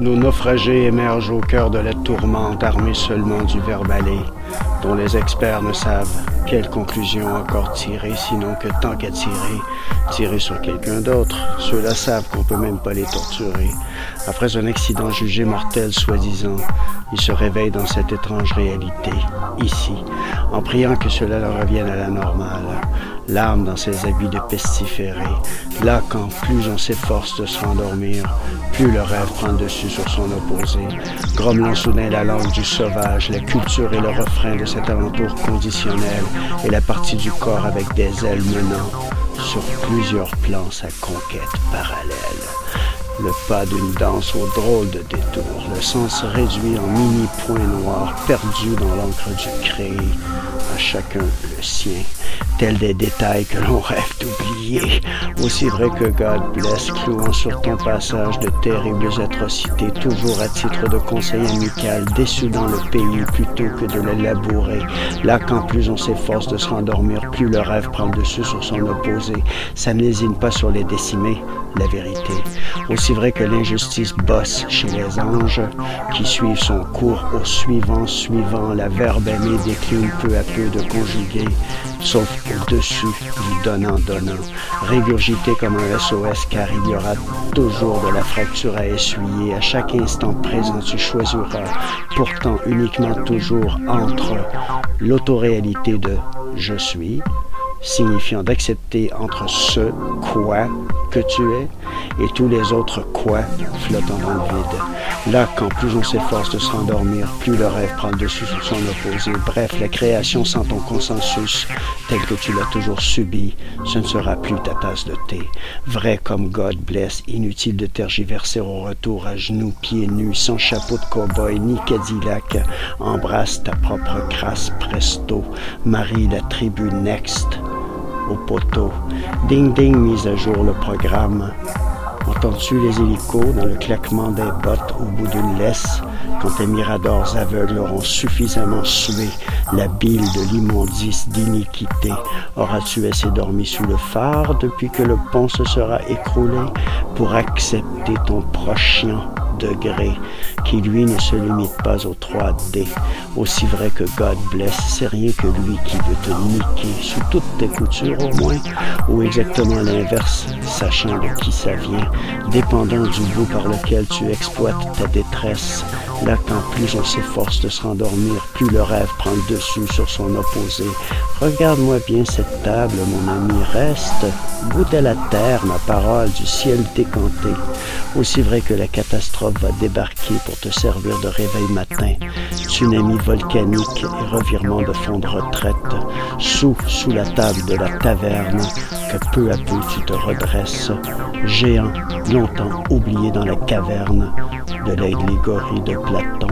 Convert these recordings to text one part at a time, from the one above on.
Nos naufragés émergent au cœur de la tourmente, armés seulement du verbalé, dont les experts ne savent quelle conclusion encore tirer, sinon que tant qu'à tirer, tirer sur quelqu'un d'autre. Ceux-là savent qu'on peut même pas les torturer. Après un accident jugé mortel soi-disant, ils se réveillent dans cette étrange réalité, ici, en priant que cela leur revienne à la normale. L'âme dans ses habits de pestiféré. Là, quand plus on s'efforce de se rendormir, plus le rêve prend dessus sur son opposé. Grommelant soudain la langue du sauvage, la culture et le refrain de cet alentour conditionnel et la partie du corps avec des ailes menant sur plusieurs plans sa conquête parallèle. Le pas d'une danse au drôle de détour, le sens réduit en mini points noirs perdus dans l'encre du créé, à chacun le sien. Tels des détails que l'on rêve d'oublier. Aussi vrai que God bless, clouant sur ton passage de terribles atrocités, toujours à titre de conseil amical, déçu dans le pays plutôt que de le labourer. Là qu'en plus on s'efforce de se rendormir, plus le rêve prend le dessus sur son opposé. Ça ne lésine pas sur les décimés, la vérité. Aussi vrai que l'injustice bosse chez les anges, qui suivent son cours au suivant, suivant, la verbe aimée décline peu à peu de conjuguer, sauf au-dessus du donnant-donnant, régurgité comme un SOS car il y aura toujours de la fracture à essuyer. À chaque instant présent, tu choisiras pourtant uniquement toujours entre l'autoréalité de je suis, signifiant d'accepter entre ce quoi que tu es et tous les autres quoi flottant dans le vide. Là, quand plus on s'efforce de se rendormir, plus le rêve prend le dessus sur son opposé. Bref, la création sans ton consensus, tel que tu l'as toujours subi, ce ne sera plus ta tasse de thé. Vrai comme God bless, inutile de tergiverser au retour à genoux, pieds nus, sans chapeau de cow-boy ni Cadillac. Embrasse ta propre crasse presto. Marie la tribu next au poteau. Ding ding, mise à jour le programme. Entends-tu les hélicos dans le claquement des bottes au bout d'une laisse? Quand tes miradors aveugles auront suffisamment sué la bile de l'immondice d'iniquité? Auras-tu assez dormi sous le phare depuis que le pont se sera écroulé pour accepter ton prochain degré qui lui ne se limite pas au 3D. Aussi vrai que God bless, c'est rien que lui qui veut te niquer sous toutes tes coutures au moins, ou exactement l'inverse, sachant de qui ça vient, dépendant du bout par lequel tu exploites ta détresse. Là qu'en plus on s'efforce de se rendormir, plus le rêve prend le dessus sur son opposé. Regarde-moi bien cette table, mon ami, reste, goûte à la terre, ma parole, du ciel décanté. Aussi vrai que la catastrophe va débarquer pour te servir de réveil matin, tsunami volcanique et revirement de fond de retraite, sous, sous la table de la taverne, que peu à peu tu te redresses, géant, longtemps oublié dans la caverne de l'allégorie de Platon,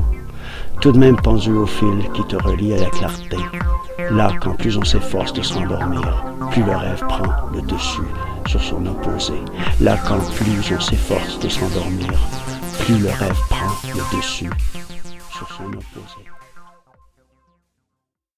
tout de même pendu au fil qui te relie à la clarté. Là qu'en plus on s'efforce de s'endormir, plus le rêve prend le dessus sur son opposé. Là qu'en plus on s'efforce de s'endormir, plus le rêve prend le dessus sur son opposé.